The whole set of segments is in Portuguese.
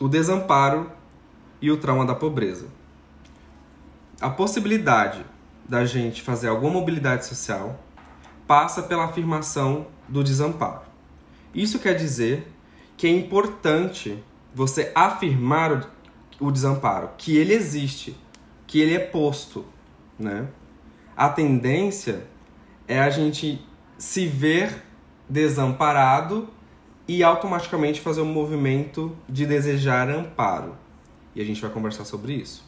o desamparo e o trauma da pobreza. A possibilidade da gente fazer alguma mobilidade social passa pela afirmação do desamparo. Isso quer dizer que é importante você afirmar o, desamparo, que ele existe, que ele é posto, né? A tendência é a gente se ver desamparado e automaticamente fazer um movimento de desejar amparo. E a gente vai conversar sobre isso.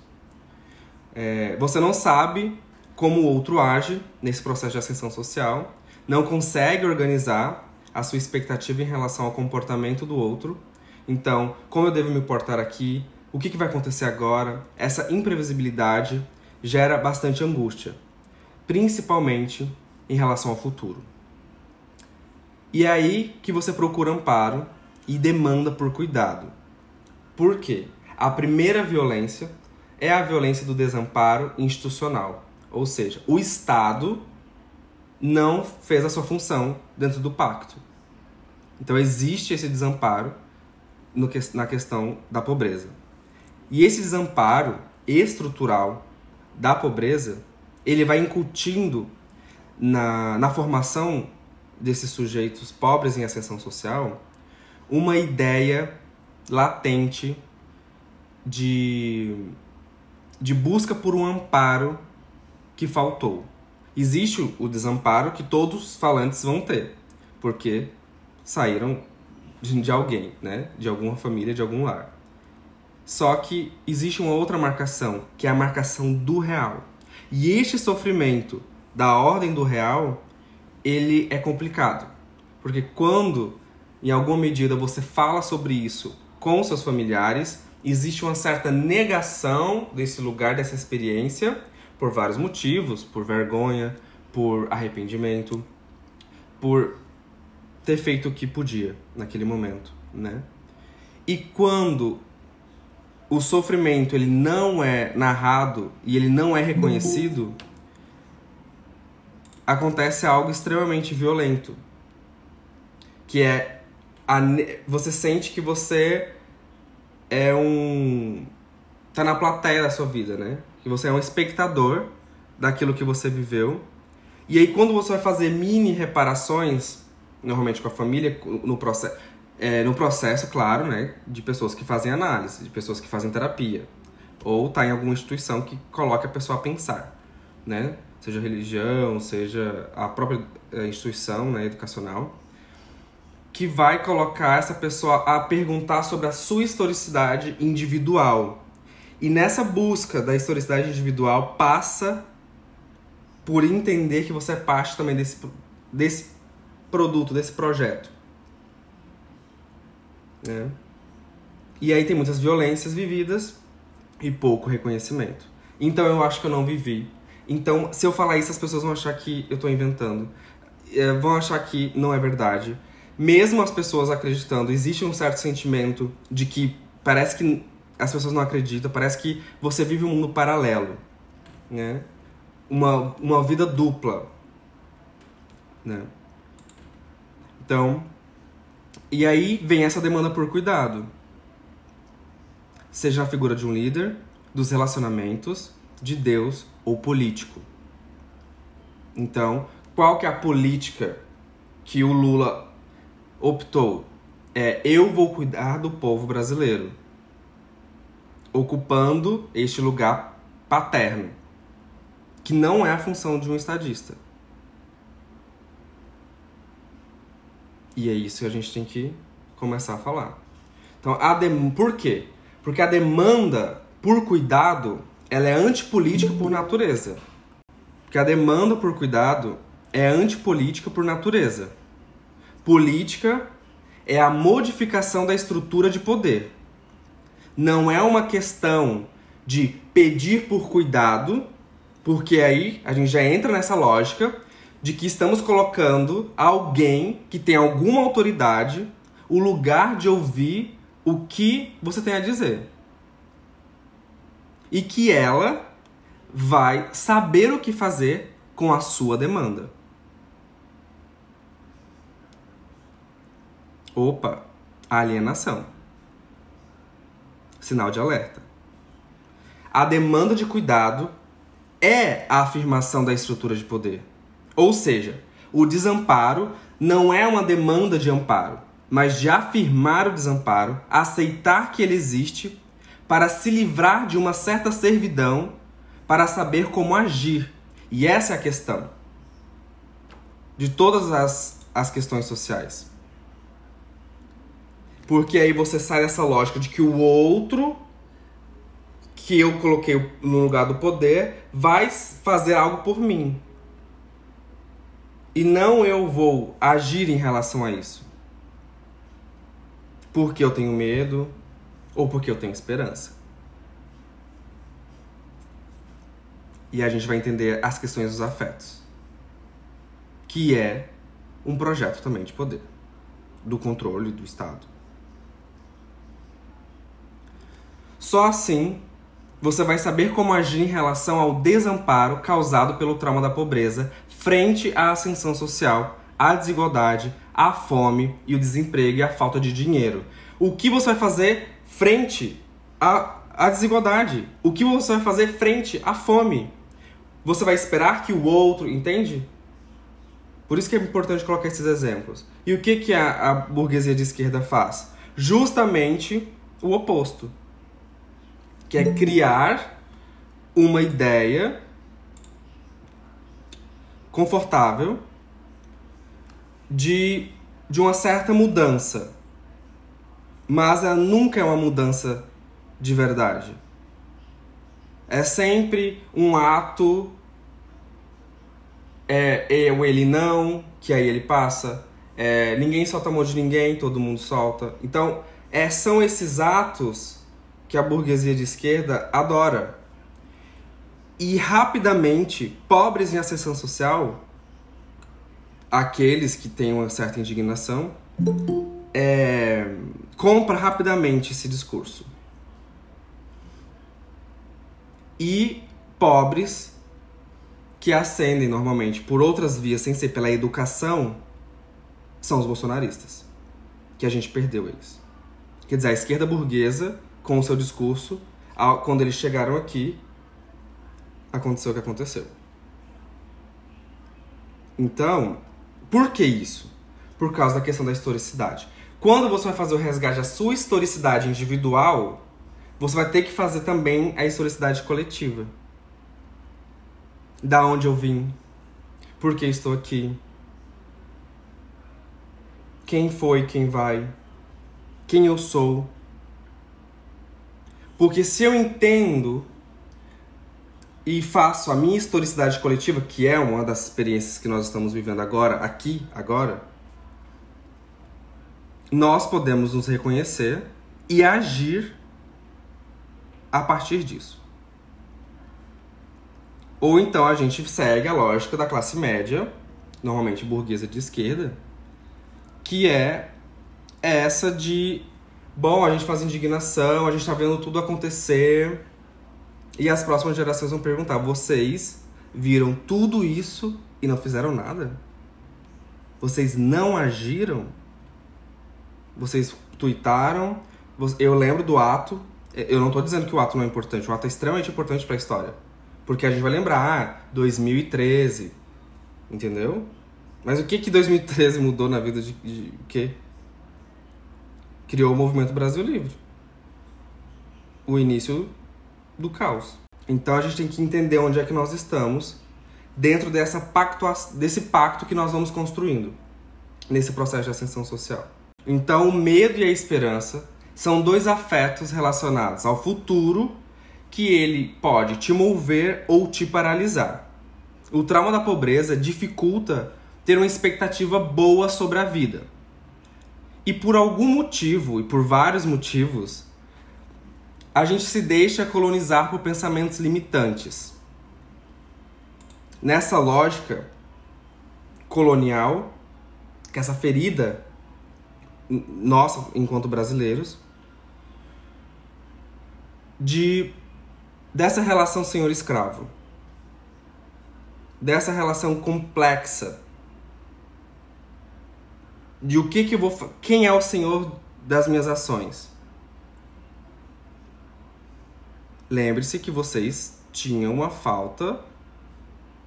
É, você não sabe como o outro age nesse processo de ascensão social, não consegue organizar a sua expectativa em relação ao comportamento do outro. Então, como eu devo me portar aqui? O que, que vai acontecer agora? Essa imprevisibilidade gera bastante angústia, principalmente em relação ao futuro. E é aí que você procura amparo e demanda por cuidado. Por quê? A primeira violência é a violência do desamparo institucional. Ou seja, o Estado não fez a sua função dentro do pacto. Então existe esse desamparo no, na questão da pobreza. E esse desamparo estrutural da pobreza, ele vai incutindo na, na formação desses sujeitos pobres em ascensão social uma ideia latente de, de busca por um amparo que faltou. Existe o desamparo que todos os falantes vão ter, porque saíram de alguém, né? De alguma família, de algum lar. Só que existe uma outra marcação, que é a marcação do real. E este sofrimento da ordem do real, ele é complicado. Porque quando, em alguma medida, você fala sobre isso com seus familiares, existe uma certa negação desse lugar, dessa experiência, por vários motivos, por vergonha, por arrependimento, por ter feito o que podia naquele momento, né? E quando o sofrimento ele não é narrado e ele não é reconhecido, acontece algo extremamente violento, que é a, você sente que você é um tá na plateia da sua vida, né? que você é um espectador daquilo que você viveu. E aí, quando você vai fazer mini reparações, normalmente com a família, no processo, é, no processo, claro, né, de pessoas que fazem análise, de pessoas que fazem terapia, ou tá em alguma instituição que coloque a pessoa a pensar, né, seja religião, seja a própria é, instituição, né, educacional, que vai colocar essa pessoa a perguntar sobre a sua historicidade individual, e nessa busca da historicidade individual passa por entender que você é parte também desse, desse produto, desse projeto. Né? E aí tem muitas violências vividas e pouco reconhecimento. Então eu acho que eu não vivi. Então, se eu falar isso, as pessoas vão achar que eu estou inventando. É, vão achar que não é verdade. Mesmo as pessoas acreditando, existe um certo sentimento de que parece que as pessoas não acreditam, parece que você vive um mundo paralelo, né? Uma, uma vida dupla, né? Então, e aí vem essa demanda por cuidado. Seja a figura de um líder, dos relacionamentos, de Deus ou político. Então, qual que é a política que o Lula optou? É eu vou cuidar do povo brasileiro ocupando este lugar paterno, que não é a função de um estadista. E é isso que a gente tem que começar a falar. Então, a dem... por quê? Porque a demanda por cuidado, ela é antipolítica por natureza. Porque a demanda por cuidado é antipolítica por natureza. Política é a modificação da estrutura de poder não é uma questão de pedir por cuidado, porque aí a gente já entra nessa lógica de que estamos colocando alguém que tem alguma autoridade o lugar de ouvir o que você tem a dizer. E que ela vai saber o que fazer com a sua demanda. Opa, alienação. Sinal de alerta. A demanda de cuidado é a afirmação da estrutura de poder. Ou seja, o desamparo não é uma demanda de amparo, mas de afirmar o desamparo, aceitar que ele existe, para se livrar de uma certa servidão, para saber como agir. E essa é a questão de todas as, as questões sociais. Porque aí você sai dessa lógica de que o outro, que eu coloquei no lugar do poder, vai fazer algo por mim. E não eu vou agir em relação a isso porque eu tenho medo ou porque eu tenho esperança. E a gente vai entender as questões dos afetos, que é um projeto também de poder, do controle do Estado. Só assim você vai saber como agir em relação ao desamparo causado pelo trauma da pobreza frente à ascensão social, à desigualdade, a fome e o desemprego e a falta de dinheiro. O que você vai fazer frente à, à desigualdade? O que você vai fazer frente à fome? Você vai esperar que o outro, entende? Por isso que é importante colocar esses exemplos. E o que, que a, a burguesia de esquerda faz? Justamente o oposto. Que é criar uma ideia confortável de, de uma certa mudança. Mas ela nunca é uma mudança de verdade. É sempre um ato é eu, ele não, que aí ele passa. É, ninguém solta a mão de ninguém, todo mundo solta. Então, é, são esses atos que a burguesia de esquerda adora. E rapidamente, pobres em ascensão social aqueles que têm uma certa indignação é, compra rapidamente esse discurso. E pobres que ascendem normalmente por outras vias sem ser pela educação são os bolsonaristas. Que a gente perdeu eles. Quer dizer, a esquerda burguesa, com o seu discurso, quando eles chegaram aqui, aconteceu o que aconteceu. Então, por que isso? Por causa da questão da historicidade. Quando você vai fazer o resgate da sua historicidade individual, você vai ter que fazer também a historicidade coletiva. Da onde eu vim? Por que estou aqui? Quem foi, quem vai? Quem eu sou? Porque se eu entendo e faço a minha historicidade coletiva, que é uma das experiências que nós estamos vivendo agora, aqui, agora, nós podemos nos reconhecer e agir a partir disso. Ou então a gente segue a lógica da classe média, normalmente burguesa de esquerda, que é essa de, bom, a gente faz indignação, a gente tá vendo tudo acontecer, e as próximas gerações vão perguntar: vocês viram tudo isso e não fizeram nada? Vocês não agiram? Vocês tuitaram? Eu lembro do ato. Eu não estou dizendo que o ato não é importante. O ato é extremamente importante para a história. Porque a gente vai lembrar, ah, 2013. Entendeu? Mas o que que 2013 mudou na vida de, de, quê? Criou o movimento Brasil Livre. O início do caos. Então a gente tem que entender onde é que nós estamos dentro dessa desse pacto que nós vamos construindo nesse processo de ascensão social. Então o medo e a esperança são dois afetos relacionados ao futuro que ele pode te mover ou te paralisar. O trauma da pobreza dificulta ter uma expectativa boa sobre a vida. E por algum motivo, e por vários motivos, a gente se deixa colonizar por pensamentos limitantes. Nessa lógica colonial, que essa ferida nossa enquanto brasileiros de dessa relação senhor escravo dessa relação complexa de o que que eu vou quem é o senhor das minhas ações lembre-se que vocês tinham uma falta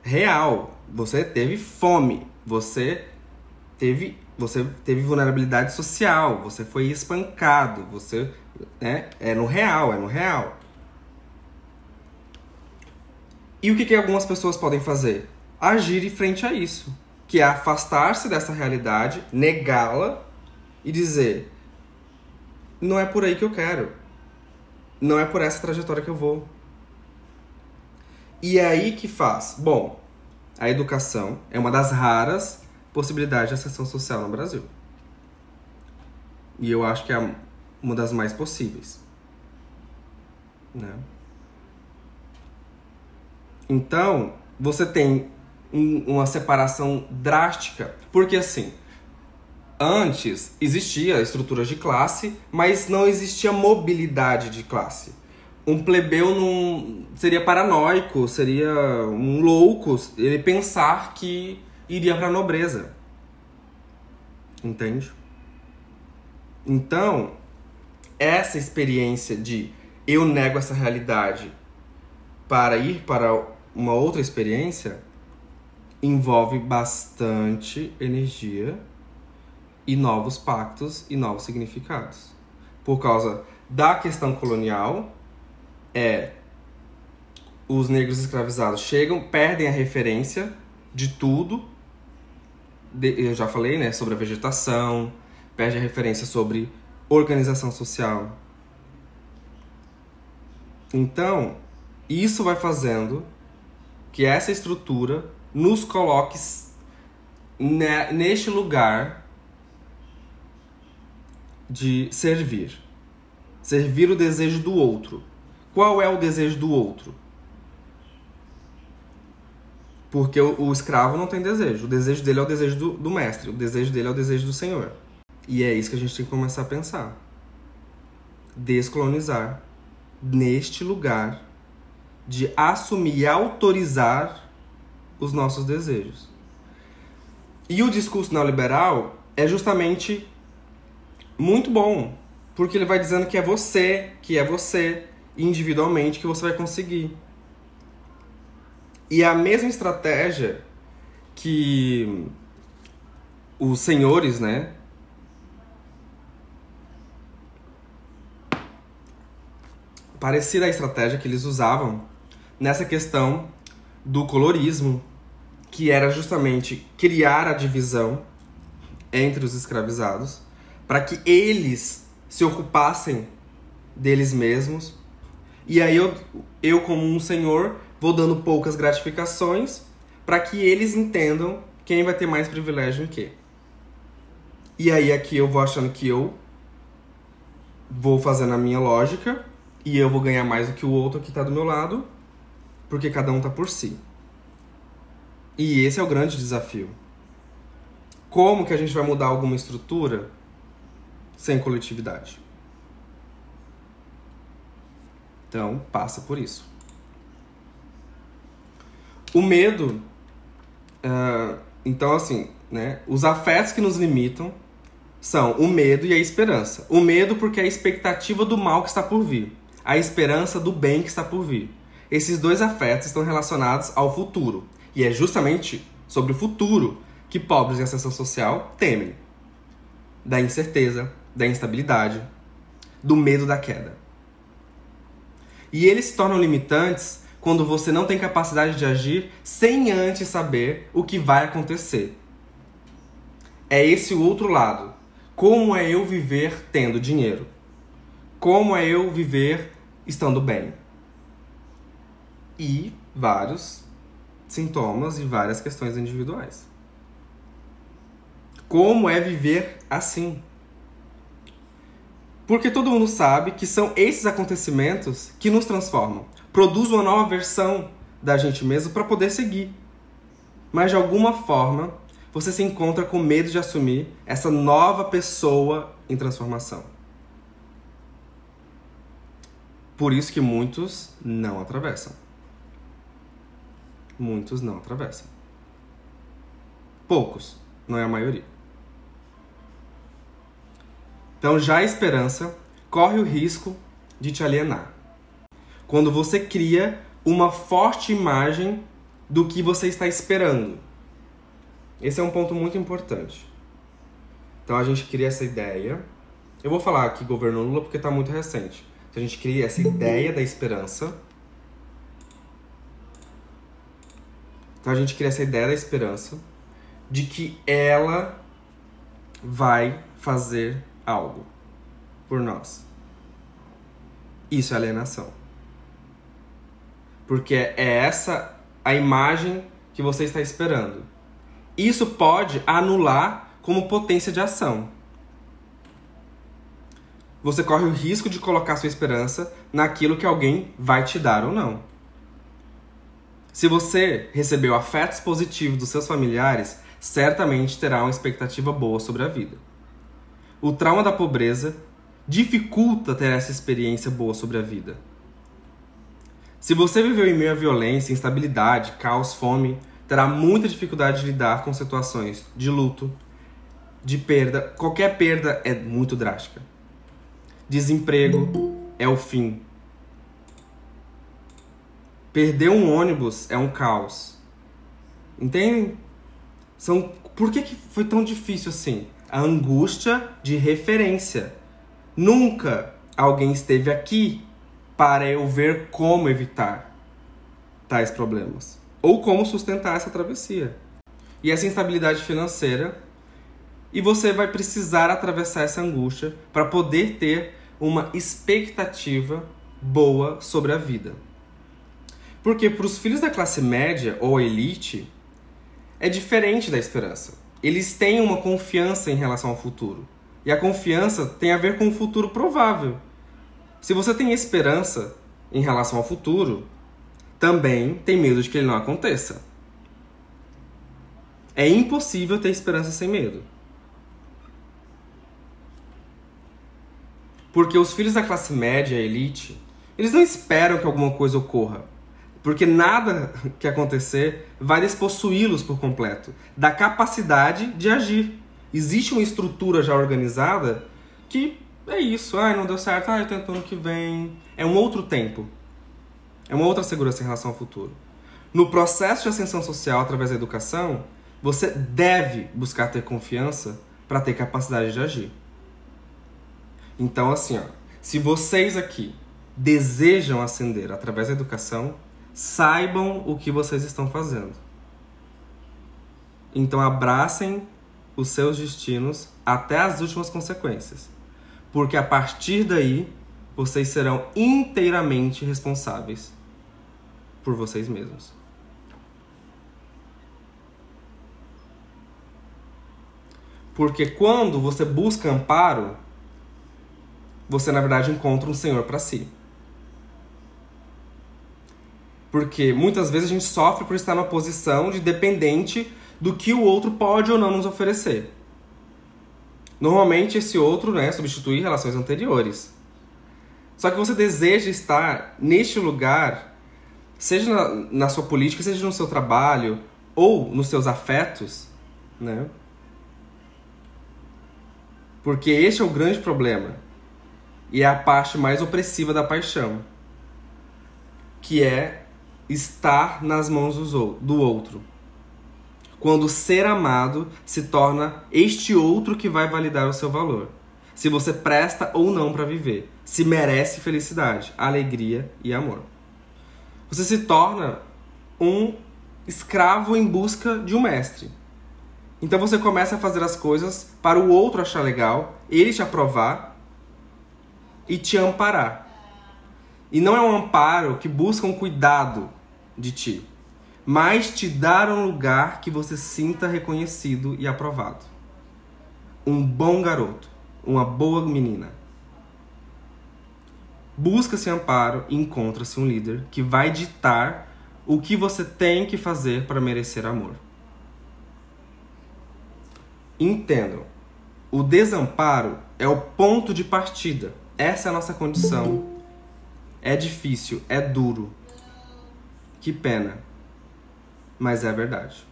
real. Você teve fome, você teve, você teve vulnerabilidade social, você foi espancado, você né, é no real, é no real. E o que, que algumas pessoas podem fazer? Agir em frente a isso, que é afastar-se dessa realidade, negá-la e dizer: não é por aí que eu quero, não é por essa trajetória que eu vou. E é aí que faz. Bom, a educação é uma das raras possibilidades de ascensão social no Brasil. E eu acho que é uma das mais possíveis. Né? Então, você tem um, uma separação drástica, porque assim, antes existia estruturas de classe, mas não existia mobilidade de classe. Um plebeu não seria paranoico, seria um louco ele pensar que iria para a nobreza. Entende? Então, essa experiência de eu nego essa realidade para ir para uma outra experiência envolve bastante energia e novos pactos e novos significados. Por causa da questão colonial, é os negros escravizados chegam, perdem a referência de tudo. Eu já falei, né, sobre a vegetação, perde a referência sobre organização social. Então, isso vai fazendo que essa estrutura nos coloque neste lugar de servir. Servir o desejo do outro. Qual é o desejo do outro? Porque o, o escravo não tem desejo. O desejo dele é o desejo do, do mestre. O desejo dele é o desejo do senhor. E é isso que a gente tem que começar a pensar. Descolonizar neste lugar de assumir e autorizar os nossos desejos. E o discurso neoliberal é justamente muito bom, porque ele vai dizendo que é você, que é você, individualmente, que você vai conseguir. E a mesma estratégia que os senhores, né? Parecida a estratégia que eles usavam nessa questão do colorismo, que era justamente criar a divisão entre os escravizados para que eles se ocupassem deles mesmos. E aí eu, eu como um senhor, vou dando poucas gratificações para que eles entendam quem vai ter mais privilégio em quê. E aí aqui eu vou achando que eu vou fazendo a minha lógica e eu vou ganhar mais do que o outro que está do meu lado porque cada um está por si. E esse é o grande desafio. Como que a gente vai mudar alguma estrutura sem coletividade? Então, passa por isso. O medo, uh, então assim, né, os afetos que nos limitam são o medo e a esperança. O medo porque é a expectativa do mal que está por vir, a esperança do bem que está por vir. Esses dois afetos estão relacionados ao futuro, e é justamente sobre o futuro que pobres em ascensão social temem. Da incerteza, da instabilidade, do medo da queda. E eles se tornam limitantes quando você não tem capacidade de agir sem antes saber o que vai acontecer. É esse o outro lado. Como é eu viver tendo dinheiro? Como é eu viver estando bem? e vários sintomas e várias questões individuais. Como é viver assim? Porque todo mundo sabe que são esses acontecimentos que nos transformam, produzem uma nova versão da gente mesmo para poder seguir. Mas de alguma forma, você se encontra com medo de assumir essa nova pessoa em transformação. Por isso que muitos não atravessam muitos não atravessam. Poucos, não é a maioria. Então já a esperança corre o risco de te alienar. Quando você cria uma forte imagem do que você está esperando. Esse é um ponto muito importante. Então a gente cria essa ideia. Eu vou falar aqui governo Lula porque está muito recente. Então a gente cria essa ideia da esperança. Então a gente cria essa ideia da esperança de que ela vai fazer algo por nós. Isso é alienação. Porque é essa a imagem que você está esperando. Isso pode anular como potência de ação. Você corre o risco de colocar sua esperança naquilo que alguém vai te dar ou não. Se você recebeu afetos positivos dos seus familiares, certamente terá uma expectativa boa sobre a vida. O trauma da pobreza dificulta ter essa experiência boa sobre a vida. Se você viveu em meio à violência, instabilidade, caos, fome, terá muita dificuldade de lidar com situações de luto, de perda. Qualquer perda é muito drástica. Desemprego é o fim. Perder um ônibus é um caos. Entendem? São... Por que, que foi tão difícil assim? A angústia de referência. Nunca alguém esteve aqui para eu ver como evitar tais problemas ou como sustentar essa travessia. E essa instabilidade financeira, e você vai precisar atravessar essa angústia para poder ter uma expectativa boa sobre a vida. Porque para os filhos da classe média ou elite, é diferente da esperança. Eles têm uma confiança em relação ao futuro. E a confiança tem a ver com o futuro provável. Se você tem esperança em relação ao futuro, também tem medo de que ele não aconteça. É impossível ter esperança sem medo. Porque os filhos da classe média, elite, eles não esperam que alguma coisa ocorra. Porque nada que acontecer vai despossuí-los por completo da capacidade de agir. Existe uma estrutura já organizada que é isso. Ai, não deu certo. Ai, eu tento ano que vem. É um outro tempo. É uma outra segurança em relação ao futuro. No processo de ascensão social através da educação, você deve buscar ter confiança para ter capacidade de agir. Então, assim, ó, se vocês aqui desejam ascender através da educação, saibam o que vocês estão fazendo. Então, abracem os seus destinos até as últimas consequências. Porque a partir daí, vocês serão inteiramente responsáveis por vocês mesmos. Porque quando você busca amparo, você na verdade encontra um Senhor para si. Porque muitas vezes a gente sofre por estar numa posição de dependente do que o outro pode ou não nos oferecer. Normalmente esse outro né, substitui relações anteriores. Só que você deseja estar neste lugar seja na, na sua política, seja no seu trabalho ou nos seus afetos, né? Porque este é o grande problema. E é a parte mais opressiva da paixão, que é estar nas mãos do outro. Quando ser amado se torna este outro que vai validar o seu valor. Se você presta ou não para viver, se merece felicidade, alegria e amor você se torna um escravo em busca de um mestre. Então você começa a fazer as coisas para o outro achar legal, ele te aprovar e te amparar. E não é um amparo que busca um cuidado de ti, mas te dar um lugar que você sinta reconhecido e aprovado. Um bom garoto, uma boa menina busca-se amparo e encontra-se um líder que vai ditar o que você tem que fazer para merecer amor. Entendam, o desamparo é o ponto de partida. Essa é a nossa condição. É difícil, é duro. Que pena. Mas é verdade.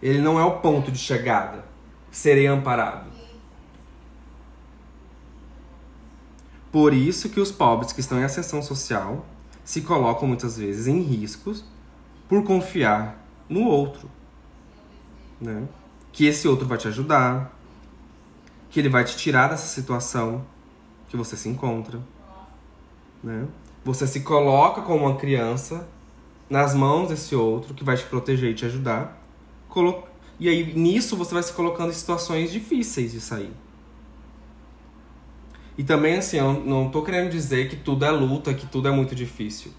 Ele não é o ponto de chegada. Serei amparado. Por isso que os pobres que estão em ascensão social se colocam muitas vezes em riscos por confiar no outro. Né? Que esse outro vai te ajudar, que ele vai te tirar dessa situação que você se encontra. Né? Você se coloca como uma criança nas mãos desse outro que vai te proteger e te ajudar. E aí nisso você vai se colocando em situações difíceis de sair. E também assim, eu não tô querendo dizer que tudo é luta, que tudo é muito difícil.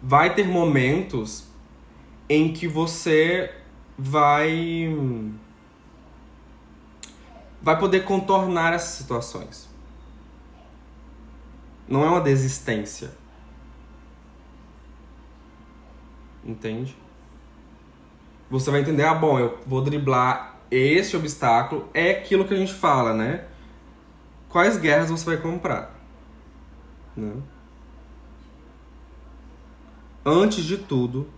Vai ter momentos em que você vai vai poder contornar essas situações. Não é uma desistência. Entende? Você vai entender, ah, bom, eu vou driblar esse obstáculo. É aquilo que a gente fala, né? Quais guerras você vai comprar? Né? Antes de tudo,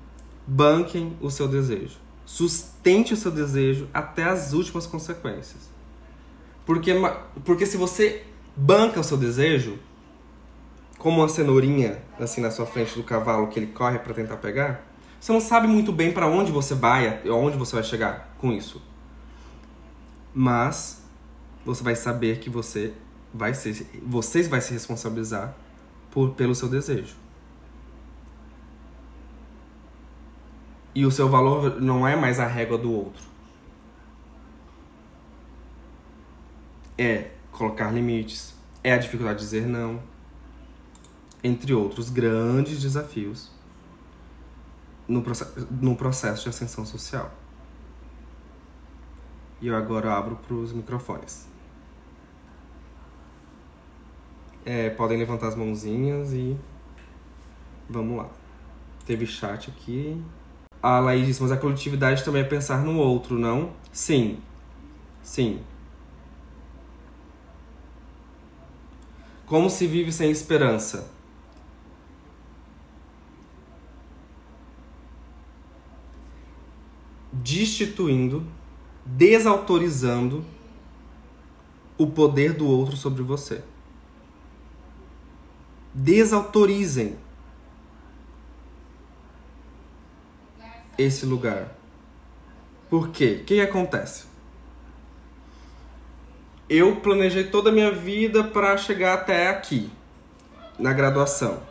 banquem o seu desejo. Sustente o seu desejo até as últimas consequências. Porque, porque se você banca o seu desejo, como uma cenourinha assim na sua frente do cavalo que ele corre para tentar pegar, você não sabe muito bem para onde você vai, aonde você vai chegar com isso. Mas você vai saber que você vai ser, vocês vai se responsabilizar por, pelo seu desejo. E o seu valor não é mais a régua do outro. É colocar limites, é a dificuldade de dizer não, entre outros grandes desafios no, processo, no processo de ascensão social. E eu agora abro para os microfones. É, podem levantar as mãozinhas e vamos lá. Teve chat aqui. A Laís disse, mas a coletividade também é pensar no outro, não? Sim. Sim. Como se vive sem esperança? Destituindo, desautorizando o poder do outro sobre você. Desautorizem esse lugar. Por quê? O que acontece? Eu planejei toda a minha vida para chegar até aqui, na graduação.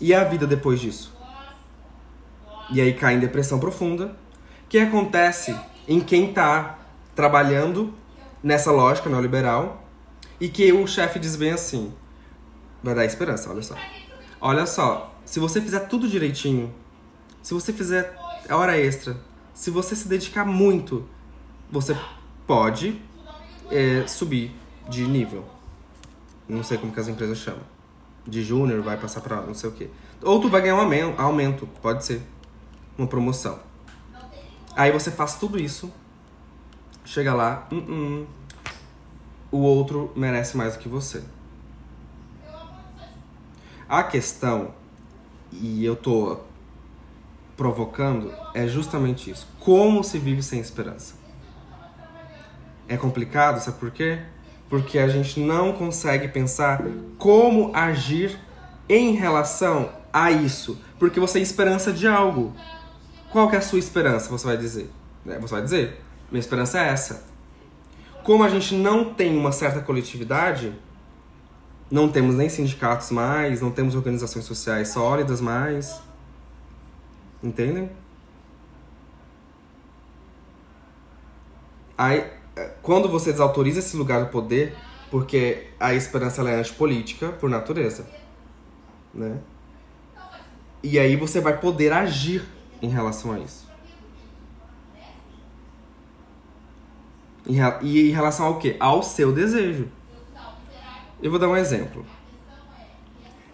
E a vida depois disso? E aí cai em depressão profunda. Que acontece em quem está trabalhando nessa lógica neoliberal e que o chefe diz bem assim: vai dar esperança, olha só. Olha só, se você fizer tudo direitinho, se você fizer a hora extra, se você se dedicar muito, você pode é, subir de nível. Não sei como que as empresas chamam. De júnior, vai passar pra não sei o quê. Ou tu vai ganhar um aumento, pode ser. Uma promoção. Aí você faz tudo isso, chega lá, o outro merece mais do que você. A questão, e eu tô provocando, é justamente isso. Como se vive sem esperança? É complicado, sabe por quê? Porque a gente não consegue pensar como agir em relação a isso. Porque você tem esperança de algo. Qual que é a sua esperança? Você vai dizer. Né? Você vai dizer, minha esperança é essa. Como a gente não tem uma certa coletividade, não temos nem sindicatos mais, não temos organizações sociais sólidas mais. Entendem? Aí, é, quando você desautoriza esse lugar do poder, porque a esperança é antipolítica por natureza, né? E aí você vai poder agir em relação a isso. E em relação ao quê? Ao seu desejo. Eu vou dar um exemplo.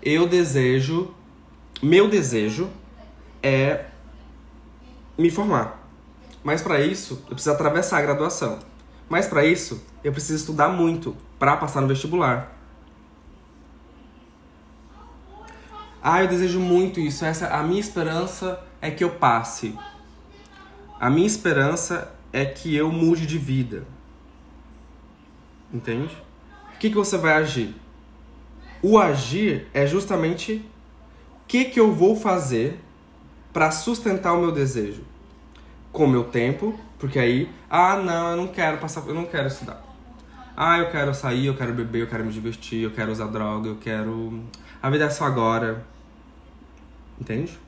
Eu desejo, meu desejo é me formar. Mas para isso, eu preciso atravessar a graduação. Mas para isso, eu preciso estudar muito para passar no vestibular. Ah, eu desejo muito isso. Essa a minha esperança é que eu passe. A minha esperança é que eu mude de vida. Entende? O que, que você vai agir? O agir é justamente o que, que eu vou fazer para sustentar o meu desejo. Com o meu tempo, porque aí, ah, não, eu não quero passar, eu não quero estudar. Ah, eu quero sair, eu quero beber, eu quero me divertir, eu quero usar droga, eu quero. A vida é só agora. Entende?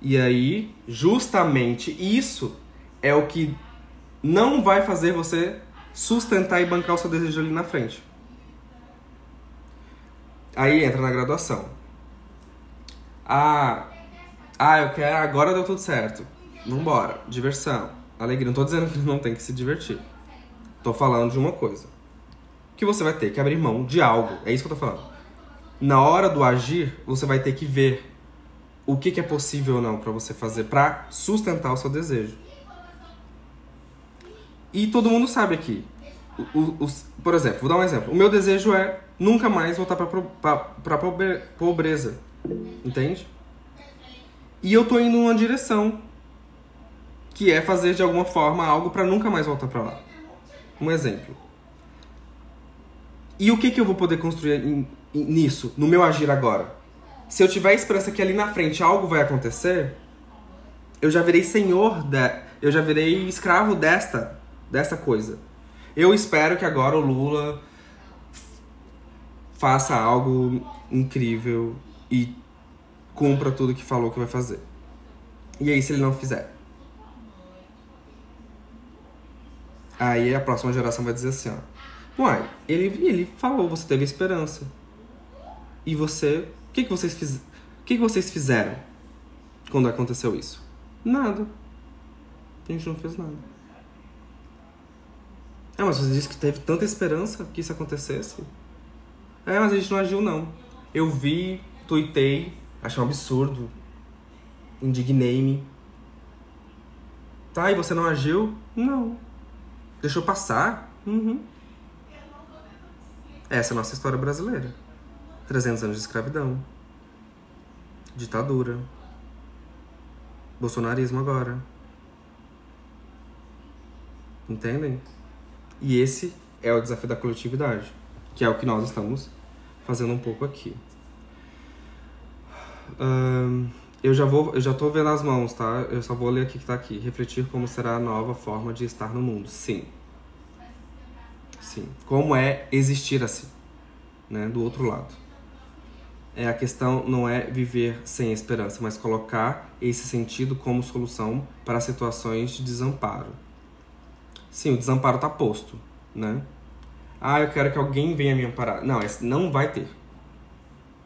E aí, justamente isso é o que não vai fazer você sustentar e bancar o seu desejo ali na frente. Aí entra na graduação. Ah, ah, eu quero, agora deu tudo certo. Vambora, diversão, alegria. Não tô dizendo que não tem que se divertir. Tô falando de uma coisa. Que você vai ter que abrir mão de algo. É isso que eu tô falando. Na hora do agir, você vai ter que ver o que, que é possível ou não para você fazer para sustentar o seu desejo. E todo mundo sabe aqui. O, o, o, por exemplo, vou dar um exemplo. O meu desejo é nunca mais voltar para pobreza. Entende? E eu tô indo numa direção que é fazer de alguma forma algo para nunca mais voltar para lá. Um exemplo. E o que, que eu vou poder construir nisso, no meu agir agora? Se eu tiver esperança que ali na frente algo vai acontecer, eu já virei senhor, de, eu já virei escravo desta dessa coisa. Eu espero que agora o Lula faça algo incrível e cumpra tudo que falou que vai fazer. E aí, se ele não fizer? Aí a próxima geração vai dizer assim, ó. Uai, ele, ele falou, você teve esperança. E você. Que, que vocês fiz, que, que vocês fizeram quando aconteceu isso? Nada. A gente não fez nada. É, mas você disse que teve tanta esperança que isso acontecesse. É, mas a gente não agiu, não. Eu vi, tuitei, achei um absurdo. Indignei-me. Tá, e você não agiu? Não. Deixou passar? Uhum. Essa é a nossa história brasileira. 300 anos de escravidão. Ditadura. Bolsonarismo agora. Entendem? E esse é o desafio da coletividade, que é o que nós estamos fazendo um pouco aqui. Eu já vou, eu já tô vendo as mãos, tá? Eu só vou ler aqui que tá aqui. Refletir como será a nova forma de estar no mundo. Sim. Sim. Como é existir assim, né? Do outro lado. É a questão não é viver sem esperança, mas colocar esse sentido como solução para situações de desamparo. Sim, o desamparo tá posto, né? Ah, eu quero que alguém venha me amparar. Não, não vai ter.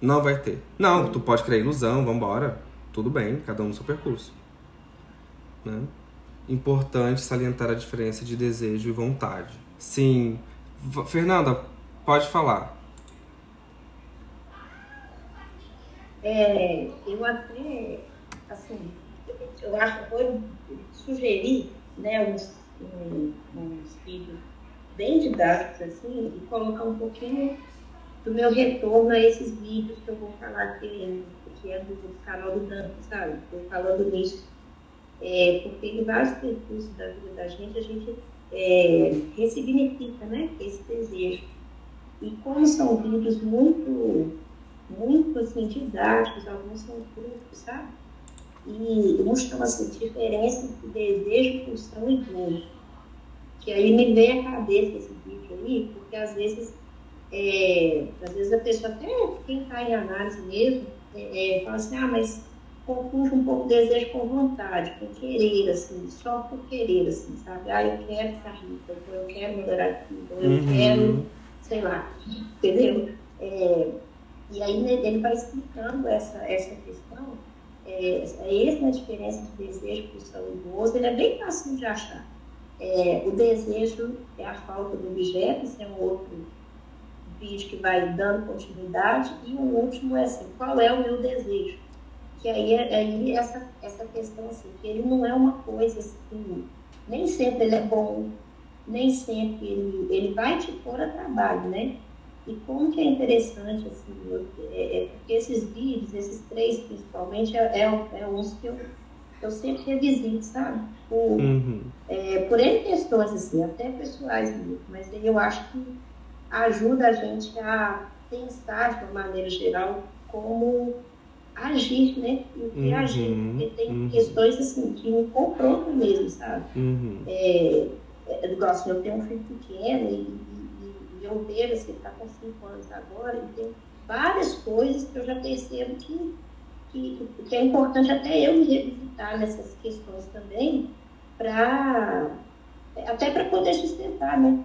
Não vai ter. Não, tu pode criar ilusão, vambora. Tudo bem, cada um no seu percurso. Né? Importante salientar a diferença de desejo e vontade. Sim. Fernanda, pode falar. É, eu até, assim, eu acho que foi sugerir né, uns um, uns vídeos bem didáticos, assim, e colocar um pouquinho do meu retorno a esses vídeos que eu vou falar que, que é do canal do Dante, sabe? Estou falando nisso. É, porque em vários percursos da vida da gente, a gente é, ressignifica né, esse desejo. E como são vídeos muito, muito assim, didáticos, alguns são curtos, sabe? e um chama-se diferença entre desejo, pulsão e dor. Que aí me vem à cabeça esse vídeo aí, porque às vezes, é, às vezes a pessoa, até quem está em análise mesmo, é, é, fala assim, ah, mas confunde um pouco desejo com vontade, com querer, assim, só por querer, assim, sabe? Ah, eu quero ficar rica, eu quero melhorar então eu uhum. quero, sei lá, entendeu? É, e aí né, ele vai explicando essa, essa questão é, essa diferença de desejo, pulsão e gozo, ele é bem fácil de achar. É, o desejo é a falta do objeto, esse é um outro vídeo que vai dando continuidade, e o último é assim, qual é o meu desejo? Que aí é aí essa, essa questão assim, que ele não é uma coisa assim, nem sempre ele é bom, nem sempre ele, ele vai te pôr a trabalho, né? E como que é interessante, assim, é, é porque esses vídeos, esses três principalmente, é, é, é uns que eu, eu sempre revisito, sabe? Por, uhum. é, por N questões, assim, até pessoais mesmo, mas eu acho que ajuda a gente a pensar de uma maneira geral como agir, né? E que uhum. Porque tem uhum. questões assim que me confrontam mesmo, sabe? Uhum. É, é, igual assim, eu tenho um filho pequeno e, e, e assim, ele está com 5 anos agora, e tem várias coisas que eu já percebo que, que, que é importante até eu me revisitar nessas questões também, para até para poder sustentar, né?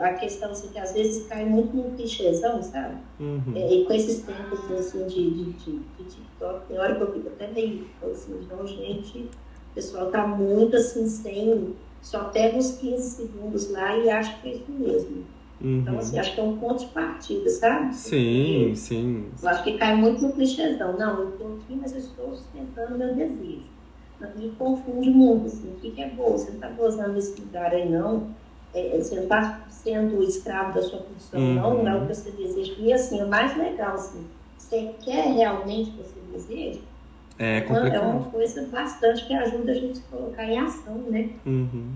a questão assim, que às vezes cai muito no clichêzão, sabe? Uhum. É, e com esses tempos assim, de, de, de, de TikTok, tem hora que eu fico até meio assim, então, gente, o pessoal tá muito assim, sem. Só pega os 15 segundos lá e acha que é isso mesmo. Uhum. Então, assim, acho que é um ponto de partida, sabe? Sim, Porque sim. Eu acho que cai muito no clichêzão. Não, eu estou aqui, mas eu estou sustentando meu desejo. Me confunde muito, assim, o que, é bom? Você não está gozando desse lugar aí, não é, você não está sendo escravo da sua função, uhum. não, não é o que você deseja. E assim, o mais legal, assim, você quer realmente o que você deseja, é, complicado. é uma coisa bastante que ajuda a gente a colocar em ação, né? Uhum.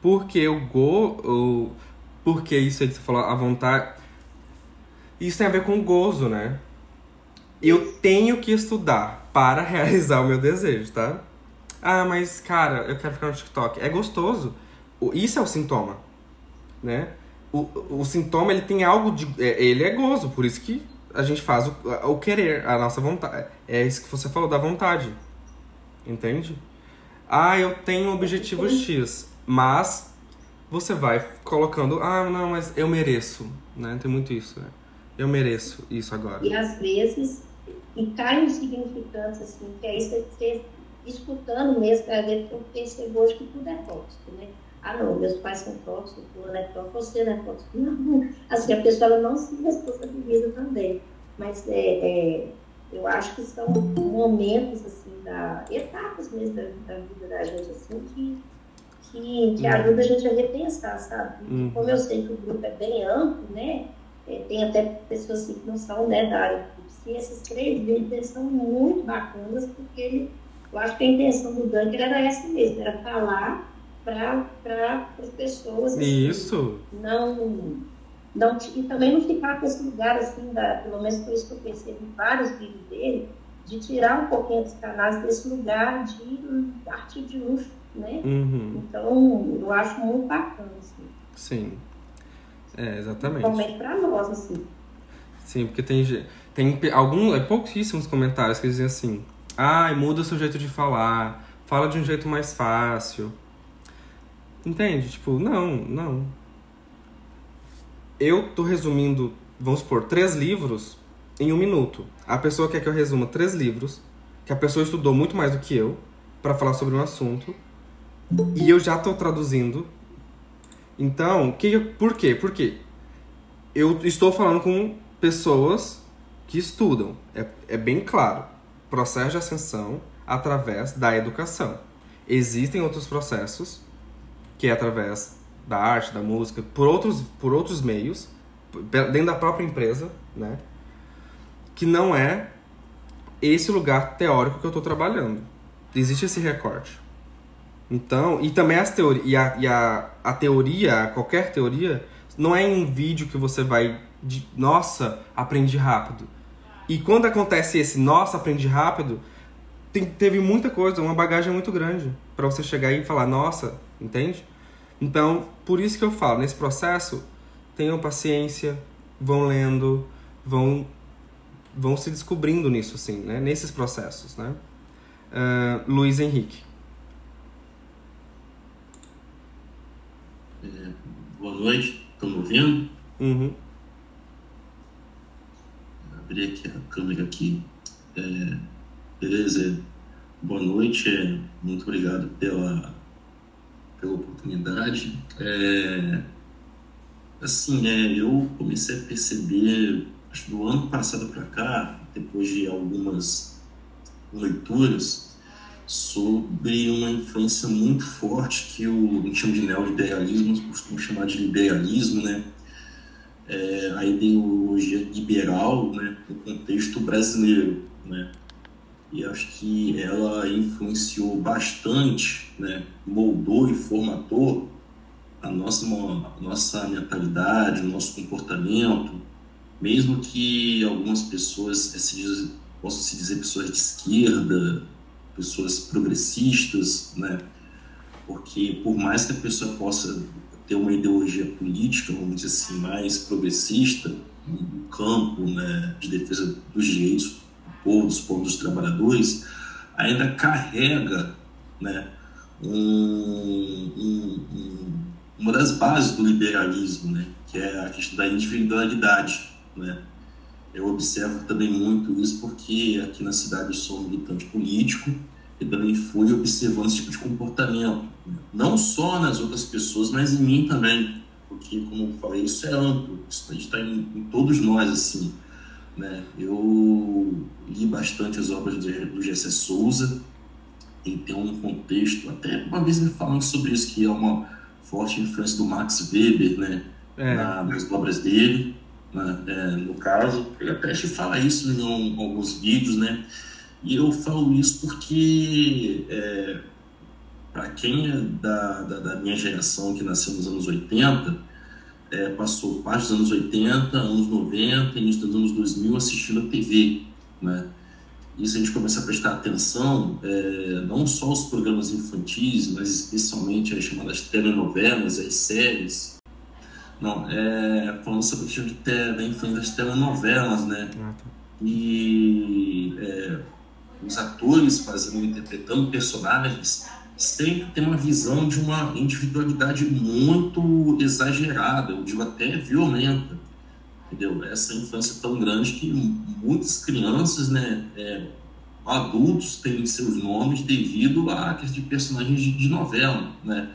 Porque o go, o, porque isso aí que você falou, a vontade, isso tem a ver com gozo, né? Eu tenho que estudar para realizar o meu desejo, tá? Ah, mas cara, eu quero ficar no TikTok. É gostoso. Isso é o sintoma né? O, o sintoma, ele tem algo de... É, ele é gozo, por isso que a gente faz o, o querer, a nossa vontade. É isso que você falou, da vontade. Entende? Ah, eu tenho um objetivo X, mas você vai colocando, ah, não, mas eu mereço, né? Tem muito isso, né? Eu mereço isso agora. E às vezes, e cai um significante, assim, que é isso, você escutando mesmo, para ver que eu percebo hoje que tudo é tóxico, né? Ah não, meus pais são tóxicos, fulano é tóxico, você não é tóxico. Não, assim, a pessoa não se responsabiliza também. Mas é, é, eu acho que são momentos, assim, da, etapas mesmo da, da vida da gente, assim, que, que, que ajuda a gente a repensar, sabe? Uhum. Como eu sei que o grupo é bem amplo, né? É, tem até pessoas assim, que não são né, da área de esses três vídeos são muito bacanas, porque ele, eu acho que a intenção do Dunker era essa mesmo, era falar para as pessoas. Isso. Não, não, e também não ficar com esse lugar, assim, da, pelo menos foi isso que eu percebi em vários vídeos dele, de tirar um pouquinho dos canais desse lugar de arte de luxo, né? Uhum. Então, eu acho muito bacana, assim. Sim. É, exatamente. Principalmente para nós, assim. Sim, porque tem, tem algum, é, pouquíssimos comentários que dizem assim, ai, ah, muda o seu jeito de falar, fala de um jeito mais fácil. Entende? Tipo, não, não. Eu tô resumindo, vamos supor, três livros em um minuto. A pessoa quer que eu resuma três livros, que a pessoa estudou muito mais do que eu, para falar sobre um assunto, e eu já tô traduzindo. Então, que, por quê? Por quê? Eu estou falando com pessoas que estudam. É, é bem claro. Processo de ascensão através da educação. Existem outros processos que é através da arte, da música, por outros, por outros meios, dentro da própria empresa, né? Que não é esse lugar teórico que eu estou trabalhando. Existe esse recorte. Então, e também as teorias, e, a, e a, a teoria, qualquer teoria, não é em um vídeo que você vai, de, nossa, aprendi rápido. E quando acontece esse, nossa, aprendi rápido, tem, teve muita coisa, uma bagagem muito grande para você chegar e falar, nossa, entende? Então, por isso que eu falo, nesse processo, tenham paciência, vão lendo, vão vão se descobrindo nisso, assim, né? Nesses processos, né? Uh, Luiz Henrique. É, boa noite, estão me ouvindo? Uhum. Abri aqui a câmera aqui. É, beleza? Boa noite, é, muito obrigado pela pela oportunidade. É, assim, é, eu comecei a perceber, acho do ano passado para cá, depois de algumas leituras, sobre uma influência muito forte que o, a gente chama de neoliberalismo, costuma chamar de liberalismo, né? É, a ideologia liberal né, no contexto brasileiro, né? E acho que ela influenciou bastante, né, moldou e formatou a nossa, nossa mentalidade, o nosso comportamento, mesmo que algumas pessoas se diz, possam se dizer pessoas de esquerda, pessoas progressistas, né? Porque por mais que a pessoa possa ter uma ideologia política, vamos dizer assim, mais progressista, no campo né, de defesa dos direitos povo, dos povos trabalhadores, ainda carrega né, um, um, um, uma das bases do liberalismo, né, que é a questão da individualidade. Né. Eu observo também muito isso porque aqui na cidade eu sou militante político e também fui observando esse tipo de comportamento, né. não só nas outras pessoas, mas em mim também, porque, como eu falei, isso é amplo, isso está em, em todos nós, assim. Né? Eu li bastante as obras do, Gessé Souza, e tem um contexto, até uma vez me falando sobre isso, que é uma forte influência do Max Weber, né? É. Na, nas obras dele, né? é, no caso. Ele até fala isso em um, alguns vídeos, né? E eu falo isso porque, é, para quem é da, da, da, minha geração, que nasceu nos anos 80, é, passou parte dos anos 80, anos 90, início dos anos 2000 assistindo a TV, né? E se a gente começar a prestar atenção, é, não só os programas infantis, mas especialmente as chamadas telenovelas, as séries, não, é, falando sobre a questão de te, da influência das telenovelas, né? Ah, tá. E é, os atores fazendo, interpretando personagens sempre tem uma visão de uma individualidade muito exagerada, eu digo até violenta, entendeu? Essa infância tão grande que muitas crianças, né, é, adultos têm seus nomes devido a de personagens de, de, novela, né?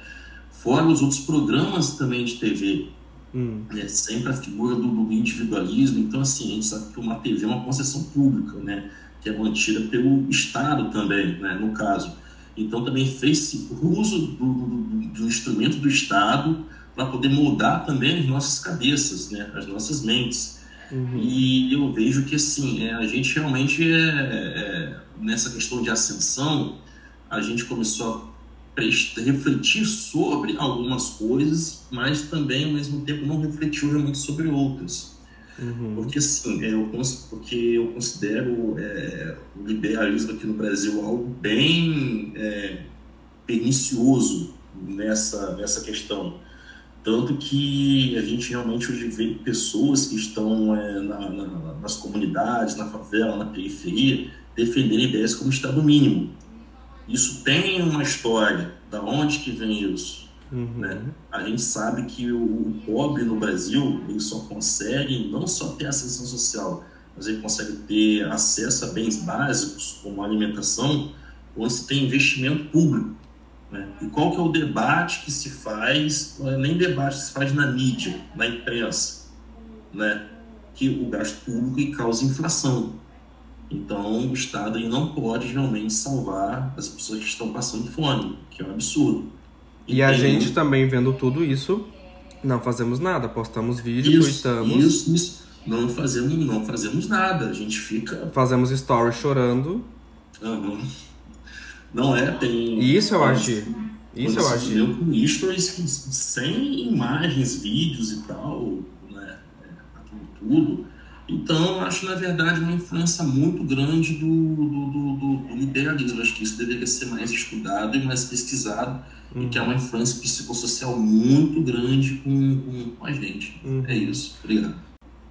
Fora os outros programas também de TV, hum. né? sempre a figura do, do, individualismo. Então, assim, a gente sabe que uma TV é uma concessão pública, né? Que é mantida pelo Estado também, né? No caso. Então também fez uso do, do, do instrumento do Estado para poder moldar também as nossas cabeças, né, as nossas mentes. Uhum. E eu vejo que assim, é, a gente realmente é, é, nessa questão de ascensão, a gente começou a refletir sobre algumas coisas, mas também ao mesmo tempo não refletiu realmente sobre outras. Uhum. Porque assim, eu, porque eu considero é, o liberalismo aqui no Brasil algo bem é, pernicioso nessa, nessa questão. Tanto que a gente realmente hoje vê pessoas que estão é, na, na, nas comunidades, na favela, na periferia, defendendo ideias como Estado mínimo. Isso tem uma história. Da onde que vem isso? Uhum. Né? A gente sabe que o, o, pobre no Brasil ele só consegue não só ter ascensão social, mas ele consegue ter acesso a bens básicos como alimentação quando se tem investimento público. Né? E qual que é o debate que se faz? É nem debate que se faz na mídia, na imprensa, né? que o gasto público causa inflação. Então, o Estado não pode realmente salvar as pessoas que estão passando fome, que é um absurdo. E a gente também vendo tudo isso, não fazemos nada, postamos vídeo, isso, tweetamos. Isso, isso. Não fazemos, não fazemos nada, a gente fica. Fazemos stories chorando. Uhum. Não é, tem. Isso eu acho. Isso eu acho. com stories sem imagens, vídeos e tal, né? É, tudo. Então, acho, na verdade, uma influência muito grande do, do, do, do liberalismo. Acho que isso deveria ser mais estudado e mais pesquisado uhum. e que é uma influência psicossocial muito grande com, com a gente. Uhum. É isso. Obrigado.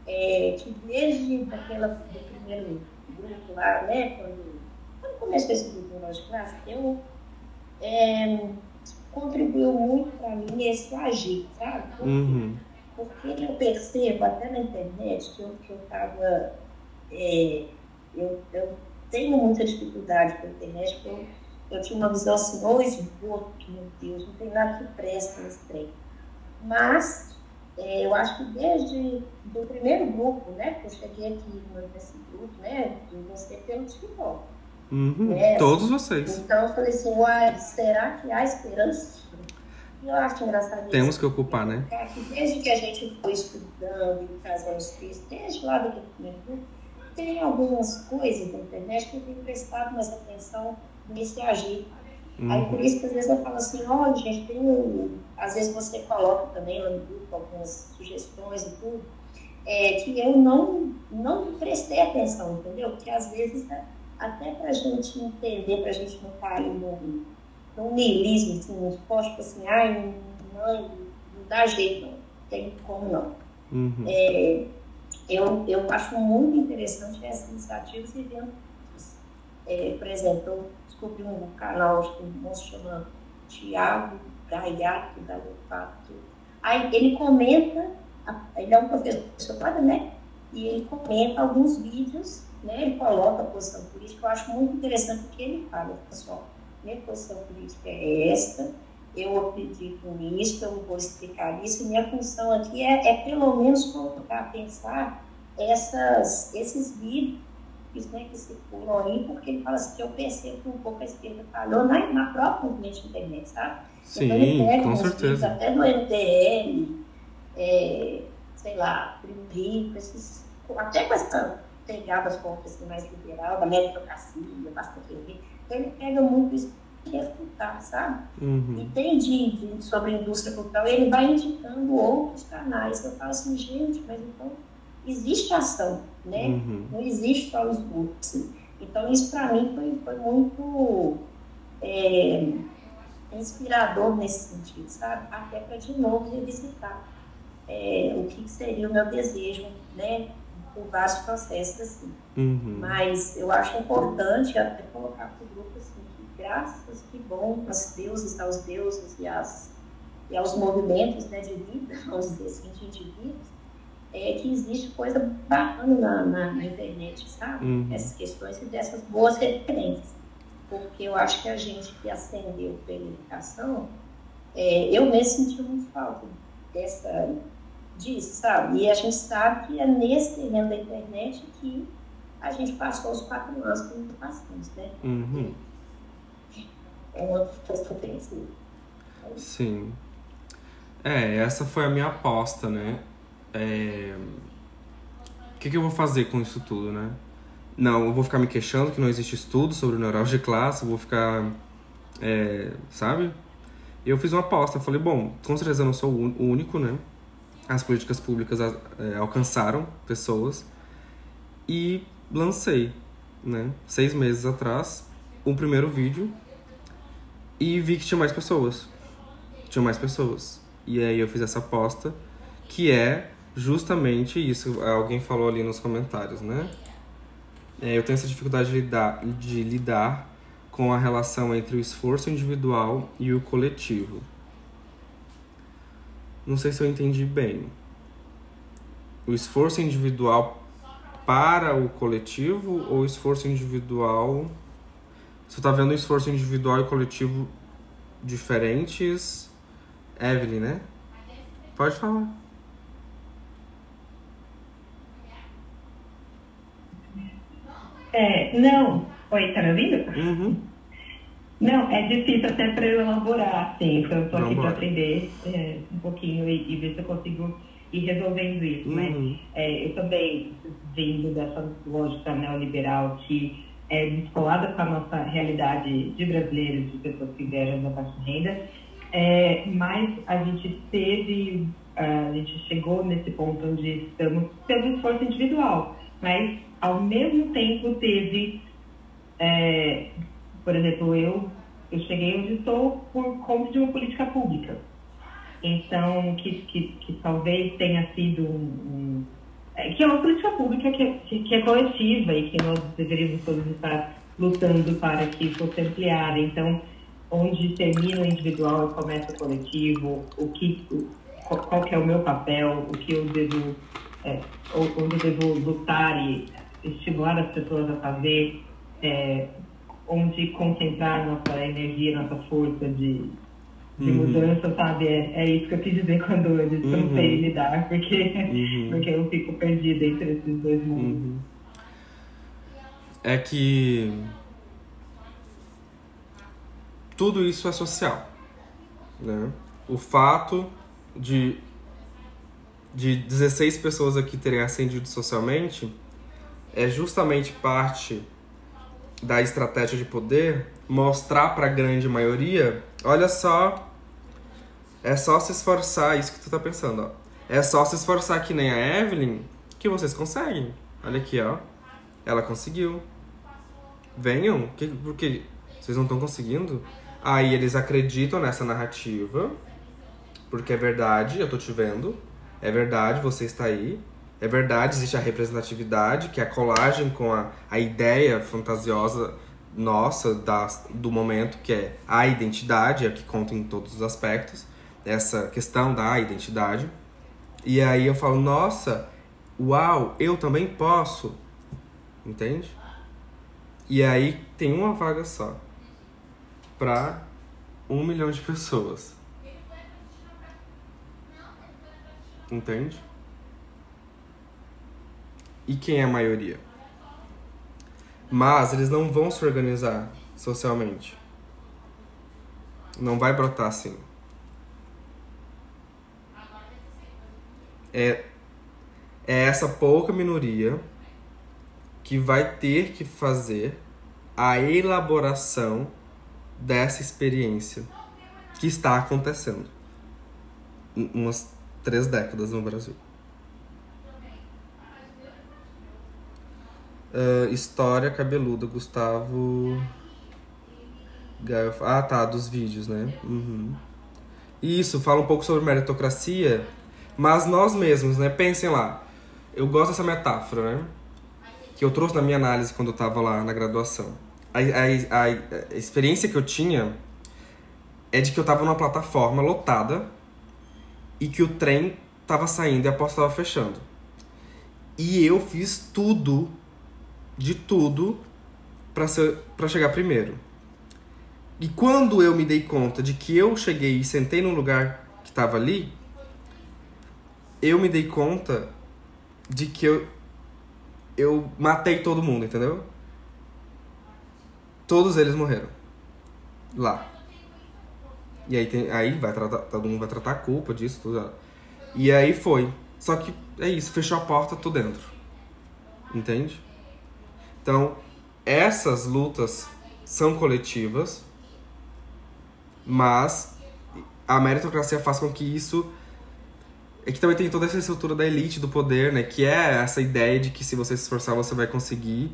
É, que desde daquela, do primeiro grupo lá, né, quando, quando começou esse grupo de classe, eu é, contribuiu muito para mim esse agir, sabe? Porque, uhum. Porque eu percebo até na internet que eu que eu estava é, eu, eu tenho muita dificuldade com a internet, porque eu eu tinha uma visão assim, ô esgoto, meu Deus, não tem nada que presta nesse trem. Mas é, eu acho que desde o primeiro grupo, né, que eu cheguei aqui nesse grupo, né, eu gostei pelo TikTok. Uhum, né, todos vocês. Então eu falei assim, uai, será que há esperança? Eu acho engraçado Temos isso. que ocupar, né? Desde que a gente foi estudando e fazendo textos, desde lá do grupo, tem algumas coisas na internet que eu tenho prestado mais atenção nesse agir. Uhum. Aí por isso que às vezes eu falo assim, olha gente, tem um... às vezes você coloca também lá no grupo algumas sugestões e tudo, é, que eu não, não prestei atenção, entendeu? Porque às vezes até para a gente entender, para a gente não cair no, no niilismo, assim, nos postos assim, ai, não, não dá jeito, não tem como não. Uhum. É, eu, eu acho muito interessante essas iniciativas e vendo, é, por exemplo, eu descobri um canal que se chama Tiago Gaiato da Lefato. Aí ele comenta, ele é um professor, né? E ele comenta alguns vídeos, né? Ele coloca a posição política, eu acho muito interessante o que ele fala, pessoal. Minha posição política é esta, eu acredito nisso, eu vou explicar isso. Minha função aqui é, é pelo menos colocar a pensar essas, esses vídeos né, que circulam aí, porque ele fala assim que eu percebo que um pouco a esquerda falou na, na própria movimento de internet, sabe? Sim, então ele pega com certeza. Até do MDL, é, sei lá, Primo Rico, esses, até com essa pegada assim, mais liberal, da meritocracia, bastante rico. Então ele pega muito isso refutar, sabe? Uhum. E tem de, sobre a indústria cultural, ele vai indicando outros canais. Eu falo assim, gente, mas então existe ação, né? Uhum. Não existe só os grupos. Então isso para mim foi, foi muito é, inspirador nesse sentido, sabe? Até para de novo revisitar é, o que seria o meu desejo, né? Por vários processos assim. Uhum. Mas eu acho importante até colocar para o grupo assim, graças, que bom, aos deuses, aos deuses e, as, e aos movimentos né, de vida, vamos dizer assim, indivíduos, é que existe coisa bacana na, na, na internet, sabe? Uhum. Essas questões e dessas boas referências. Porque eu acho que a gente que ascendeu pela educação, é, eu mesmo senti muito falta dessa, disso, sabe? E a gente sabe que é nesse terreno da internet que a gente passou os quatro anos que passamos, né? Uhum é uma potência. Sim. É, essa foi a minha aposta, né? É... O que, que eu vou fazer com isso tudo, né? Não, eu vou ficar me queixando que não existe estudo sobre neurose de classe, eu vou ficar. É, sabe? Eu fiz uma aposta, falei, bom, com certeza eu não sou o único, né? As políticas públicas é, alcançaram pessoas e lancei, né? Seis meses atrás, um primeiro vídeo e vi que tinha mais pessoas. Tinha mais pessoas. E aí eu fiz essa aposta, que é justamente isso. Alguém falou ali nos comentários, né? É, eu tenho essa dificuldade de lidar, de lidar com a relação entre o esforço individual e o coletivo. Não sei se eu entendi bem. O esforço individual para o coletivo ou o esforço individual você tá vendo esforço individual e coletivo diferentes. Evelyn, né? Pode falar. É, não. Oi, tá me ouvindo? Uhum. Não, é difícil até para eu elaborar, assim, então eu estou aqui para aprender é, um pouquinho e, e, ver se eu consigo ir resolvendo isso, né? uhum. né? É, eu também, vindo dessa lógica neoliberal que é, descolada com a nossa realidade de brasileiros, de pessoas que vieram da baixa renda, é, mas a gente teve, a gente chegou nesse ponto onde estamos pelo esforço individual, mas ao mesmo tempo teve, é, por exemplo, eu, eu cheguei onde estou por conta de uma política pública. Então, que, que, que talvez tenha sido um, um é, que é uma política pública que é, que é coletiva e que nós deveríamos todos estar lutando para que fosse ampliada. Então, onde termina o individual e começa o coletivo, o que, o, qual que é o meu papel, o que eu devo, é, onde eu devo lutar e estimular as pessoas a fazer, é, onde concentrar nossa energia, nossa força de, de uhum. mudança, sabe? É, é isso que eu quis dizer quando eu disse uhum. não sei lidar, porque, uhum. porque eu fico perdida entre esses dois mundos. Uhum. É que tudo isso é social, né? O fato de de 16 pessoas aqui terem ascendido socialmente é justamente parte da estratégia de poder mostrar para a grande maioria, olha só, é só se esforçar, isso que tu tá pensando, ó. É só se esforçar que nem a Evelyn que vocês conseguem. Olha aqui, ó. Ela conseguiu. Venham, que, porque vocês não estão conseguindo. Aí eles acreditam nessa narrativa, porque é verdade, eu tô te vendo. É verdade, você está aí. É verdade, existe a representatividade, que é a colagem com a, a ideia fantasiosa nossa da, do momento, que é a identidade, é que conta em todos os aspectos, essa questão da identidade. E aí eu falo, nossa, uau, eu também posso. Entende? E aí tem uma vaga só para um milhão de pessoas. Entende? E quem é a maioria? Mas eles não vão se organizar socialmente. Não vai brotar assim. É, é essa pouca minoria que vai ter que fazer a elaboração dessa experiência que está acontecendo umas três décadas no Brasil. Uh, história cabeluda, Gustavo. Ah, tá, dos vídeos, né? Uhum. Isso, fala um pouco sobre meritocracia, mas nós mesmos, né? Pensem lá. Eu gosto dessa metáfora, né? Que eu trouxe na minha análise quando eu tava lá na graduação. A, a, a experiência que eu tinha é de que eu tava numa plataforma lotada e que o trem tava saindo e a porta tava fechando. E eu fiz tudo de tudo para chegar primeiro. E quando eu me dei conta de que eu cheguei e sentei no lugar que estava ali, eu me dei conta de que eu, eu matei todo mundo, entendeu? Todos eles morreram. Lá. E aí, tem, aí vai tratar, todo mundo vai tratar a culpa disso, tudo. E aí foi. Só que é isso, fechou a porta, tô dentro. Entende? Então, essas lutas são coletivas, mas a meritocracia faz com que isso é que também tem toda essa estrutura da elite do poder, né? Que é essa ideia de que se você se esforçar, você vai conseguir.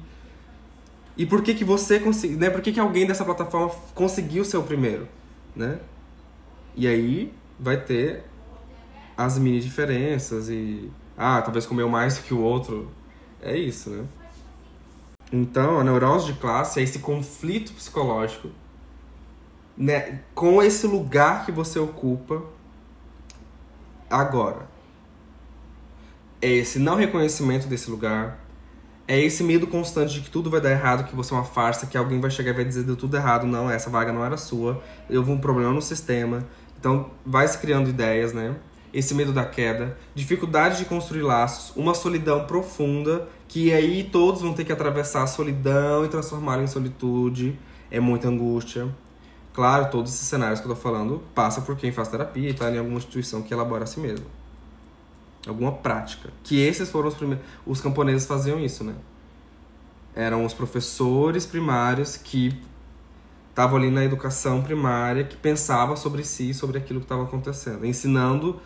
E por que que você conseguiu, né? Por que que alguém dessa plataforma conseguiu ser o primeiro, né? E aí vai ter as mini diferenças e ah, talvez comeu mais do que o outro. É isso, né? Então, a neurose de classe é esse conflito psicológico né, com esse lugar que você ocupa agora. É esse não reconhecimento desse lugar, é esse medo constante de que tudo vai dar errado, que você é uma farsa, que alguém vai chegar e vai dizer deu tudo errado, não, essa vaga não era sua, houve um problema no sistema. Então, vai se criando ideias, né? Esse medo da queda, dificuldade de construir laços, uma solidão profunda, que aí todos vão ter que atravessar a solidão e transformar em solitude, é muita angústia. Claro, todos esses cenários que eu tô falando passa por quem faz terapia e tá em alguma instituição que elabora a si mesmo. Alguma prática. Que esses foram os primeiros. Os camponeses faziam isso, né? Eram os professores primários que estavam ali na educação primária, que pensavam sobre si, sobre aquilo que estava acontecendo, ensinando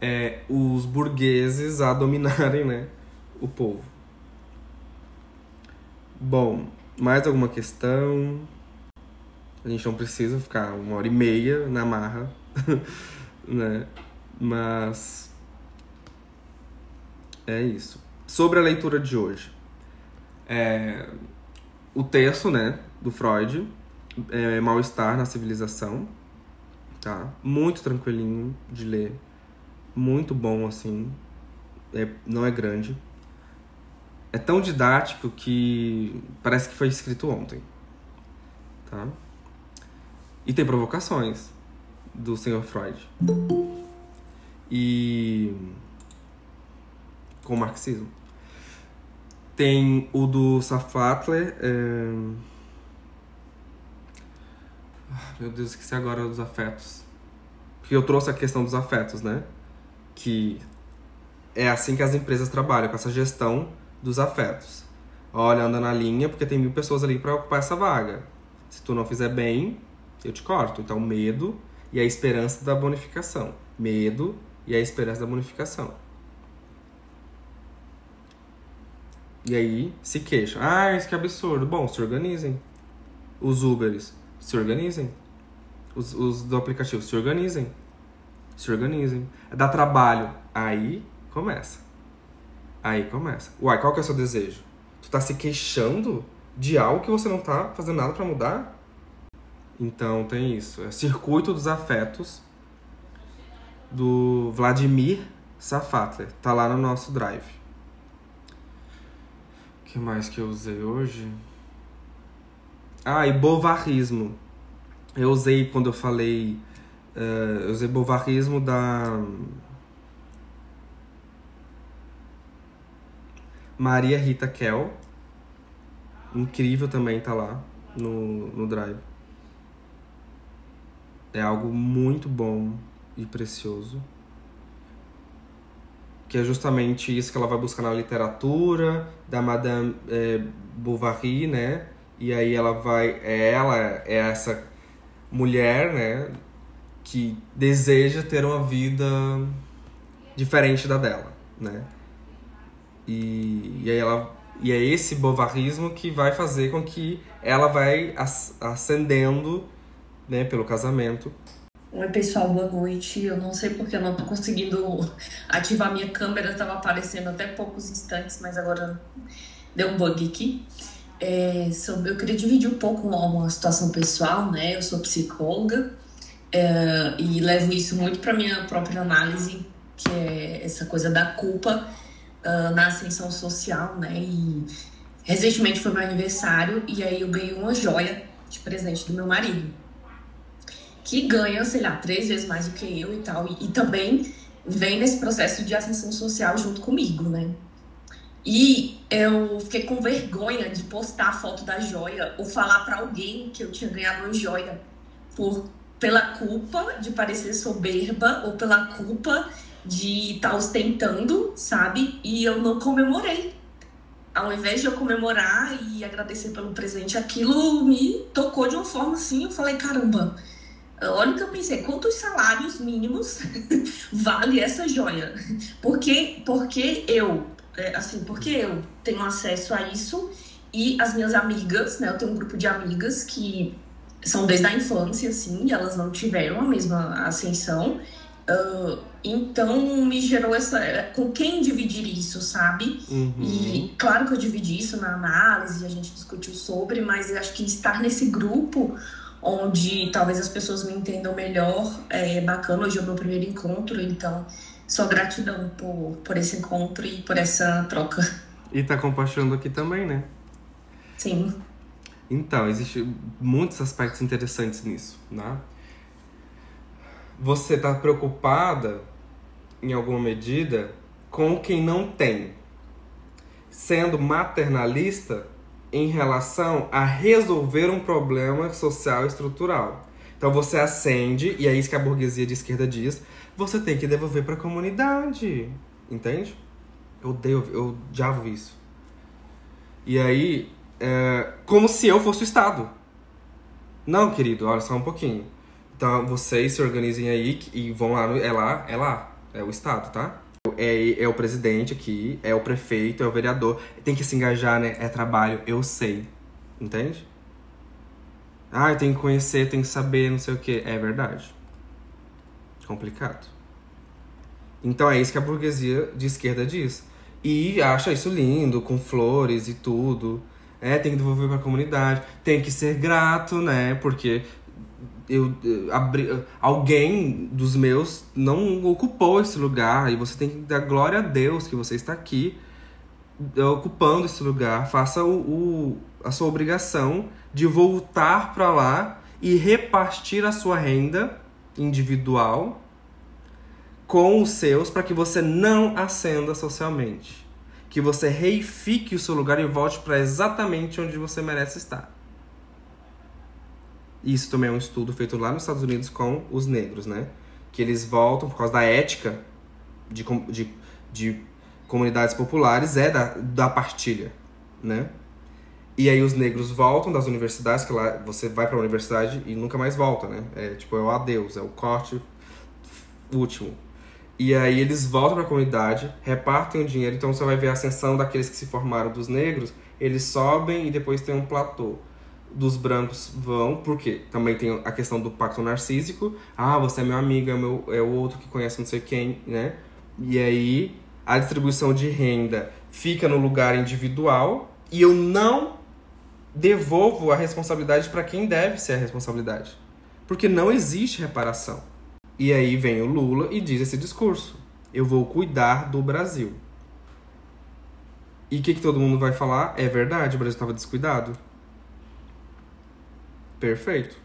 é, os burgueses a dominarem né, o povo. Bom, mais alguma questão? A gente não precisa ficar uma hora e meia na marra, né? Mas é isso. Sobre a leitura de hoje, é, o texto, né, do Freud, é Mal-estar na civilização, tá? Muito tranquilinho de ler, muito bom, assim. É, não é grande. É tão didático que parece que foi escrito ontem. Tá? E tem provocações do Sr. Freud. E. com o marxismo. Tem o do Safatler. É... Meu Deus, esqueci agora dos afetos. Porque eu trouxe a questão dos afetos, né? Que é assim que as empresas trabalham, com essa gestão dos afetos. Olha, anda na linha, porque tem mil pessoas ali para ocupar essa vaga. Se tu não fizer bem, eu te corto. Então, medo e a esperança da bonificação. Medo e a esperança da bonificação. E aí se queixam. Ah, isso que absurdo. Bom, se organizem. Os Uberes, se organizem. Os, os do aplicativo, se organizem. Se organizem. Dá trabalho. Aí começa. Aí começa. Uai, qual que é o seu desejo? Tu tá se queixando de algo que você não tá fazendo nada para mudar? Então tem isso. É Circuito dos Afetos do Vladimir Safatler. Tá lá no nosso drive. O que mais que eu usei hoje? Ah, e bovarrismo. Eu usei quando eu falei. Uh, eu usei bovarrismo da. Maria Rita Kel. Incrível também tá lá no, no Drive. É algo muito bom e precioso. Que é justamente isso que ela vai buscar na literatura da Madame é, Bovary, né? E aí ela vai. É ela é essa mulher, né? Que deseja ter uma vida diferente da dela, né? E, e aí ela e é esse bovarismo que vai fazer com que ela vai ascendendo, né, pelo casamento. Oi, pessoal, boa noite. Eu não sei porque eu não tô conseguindo ativar minha câmera, tava aparecendo até poucos instantes, mas agora deu um bug aqui. É, sobre, eu queria dividir um pouco uma situação pessoal, né? Eu sou psicóloga é, e levo isso muito para minha própria análise, que é essa coisa da culpa uh, na ascensão social, né? E recentemente foi meu aniversário e aí eu ganhei uma joia de presente do meu marido, que ganha, sei lá, três vezes mais do que eu e tal, e, e também vem nesse processo de ascensão social junto comigo, né? E eu fiquei com vergonha de postar a foto da joia ou falar para alguém que eu tinha ganhado uma joia por pela culpa de parecer soberba ou pela culpa de estar tá ostentando, sabe? E eu não comemorei. Ao invés de eu comemorar e agradecer pelo presente, aquilo me tocou de uma forma assim. Eu falei, caramba, olha o que eu pensei, quantos salários mínimos vale essa joia? Porque, porque eu é, assim, porque eu tenho acesso a isso e as minhas amigas, né? Eu tenho um grupo de amigas que são desde a infância, assim, e elas não tiveram a mesma ascensão. Uh, então me gerou essa. Com quem dividir isso, sabe? Uhum. E claro que eu dividi isso na análise, a gente discutiu sobre, mas acho que estar nesse grupo onde talvez as pessoas me entendam melhor é bacana. Hoje é o meu primeiro encontro, então só gratidão por, por esse encontro e por essa troca. E tá compartilhando aqui também, né? Sim. Então, existem muitos aspectos interessantes nisso, né? Você tá preocupada, em alguma medida, com quem não tem, sendo maternalista em relação a resolver um problema social estrutural. Então você acende, e é isso que a burguesia de esquerda diz, você tem que devolver para a comunidade. Entende? Eu odeio, eu odiava isso. E aí, é, como se eu fosse o Estado. Não, querido, olha só um pouquinho. Então vocês se organizem aí e vão lá, no, é lá, é lá, é o Estado, tá? É, é o presidente aqui, é o prefeito, é o vereador. Tem que se engajar, né? É trabalho, eu sei. Entende? Ah, eu tenho que conhecer, tenho que saber, não sei o que. É verdade complicado. Então é isso que a burguesia de esquerda diz. E acha isso lindo, com flores e tudo. É, tem que devolver para a comunidade. Tem que ser grato, né? Porque eu, eu abri, alguém dos meus não ocupou esse lugar. E você tem que dar glória a Deus que você está aqui eh, ocupando esse lugar. Faça o, o a sua obrigação de voltar para lá e repartir a sua renda individual com os seus para que você não ascenda socialmente. Que você reifique o seu lugar e volte para exatamente onde você merece estar. Isso também é um estudo feito lá nos Estados Unidos com os negros, né? Que eles voltam por causa da ética de, de, de comunidades populares, é da, da partilha, né? E aí os negros voltam das universidades, que lá você vai para a universidade e nunca mais volta, né? É tipo, é o adeus, é o corte último. E aí eles voltam para a comunidade, repartem o dinheiro, então você vai ver a ascensão daqueles que se formaram dos negros, eles sobem e depois tem um platô. Dos brancos vão, porque também tem a questão do pacto narcísico. Ah, você é meu amigo, é, meu, é o outro que conhece não sei quem, né? E aí a distribuição de renda fica no lugar individual e eu não devolvo a responsabilidade para quem deve ser a responsabilidade. Porque não existe reparação. E aí vem o Lula e diz esse discurso: eu vou cuidar do Brasil. E o que, que todo mundo vai falar? É verdade, o Brasil estava descuidado. Perfeito.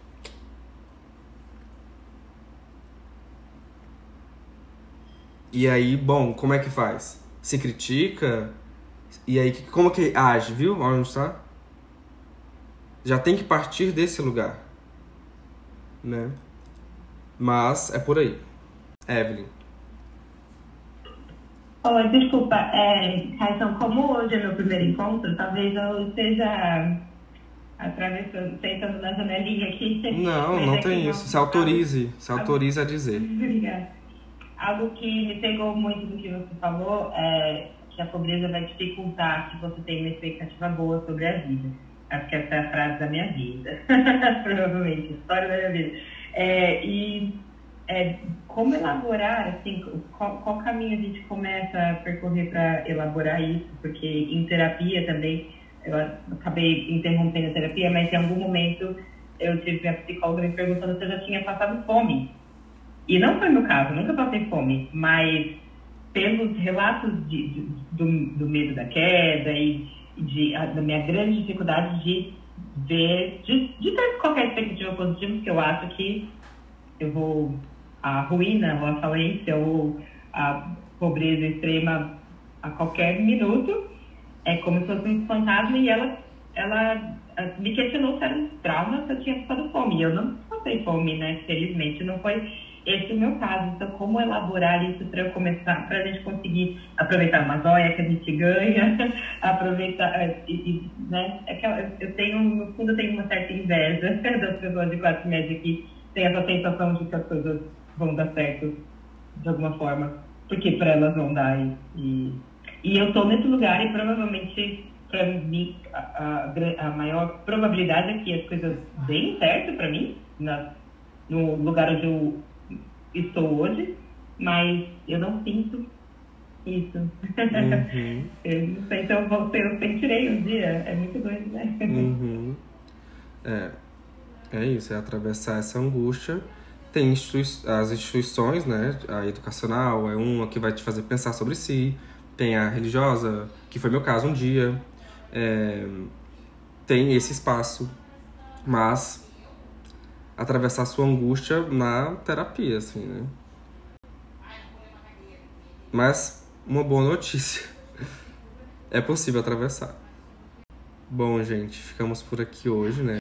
E aí, bom, como é que faz? Se critica? E aí, como que age, viu? Onde está? Já tem que partir desse lugar. Né? Mas é por aí. Evelyn. Oi, desculpa, é, Raison, como hoje é meu primeiro encontro, talvez eu esteja atravessando, sentando na janelinha aqui. Não, não tem isso. Se autorize, se autorize a dizer. Obrigada. Algo que me pegou muito do que você falou é que a pobreza vai dificultar que você tenha uma expectativa boa sobre a vida. Acho que essa é a frase da minha vida. Provavelmente, história da minha vida. É, e é, como elaborar, assim, qual, qual, caminho a gente começa a percorrer para elaborar isso? Porque em terapia também, eu acabei interrompendo a terapia, mas em algum momento eu tive a psicóloga me perguntando se eu já tinha passado fome. E não foi meu caso, nunca passei fome, mas pelos relatos de, de, do, do, medo da queda e de, a, da minha grande dificuldade de ver, de, de ter qualquer expectativa positiva, porque eu acho que eu vou a ruína ou a falência ou a pobreza extrema a qualquer minuto, é como se fosse um fantasma e ela, ela me questionou se era um trauma se eu tinha passado fome. Eu não passei fome, né? Felizmente, não foi esse é o meu caso. Então, como elaborar isso para eu começar, para a gente conseguir aproveitar uma joia que a gente ganha, aproveitar, é, e, né? É que eu tenho, no fundo, eu tenho uma certa inveja das pessoas de classe média que têm essa sensação de que as coisas vão dar certo de alguma forma, porque para elas vão dar. E, e, e eu estou nesse lugar e provavelmente para mim a, a, a, maior probabilidade é que as coisas deem certo para mim na, no lugar onde eu estou hoje, mas eu não sinto isso. Uhum. eu não sei se eu vou ser, eu sentirei um dia. É muito doido, né? Uhum. É, é isso, é atravessar essa angústia. Tem institui as instituições, né? A educacional é uma que vai te fazer pensar sobre si. Tem a religiosa, que foi meu caso um dia. É, tem esse espaço. Mas atravessar sua angústia na terapia, assim, né? Mas uma boa notícia. É possível atravessar. Bom, gente, ficamos por aqui hoje, né?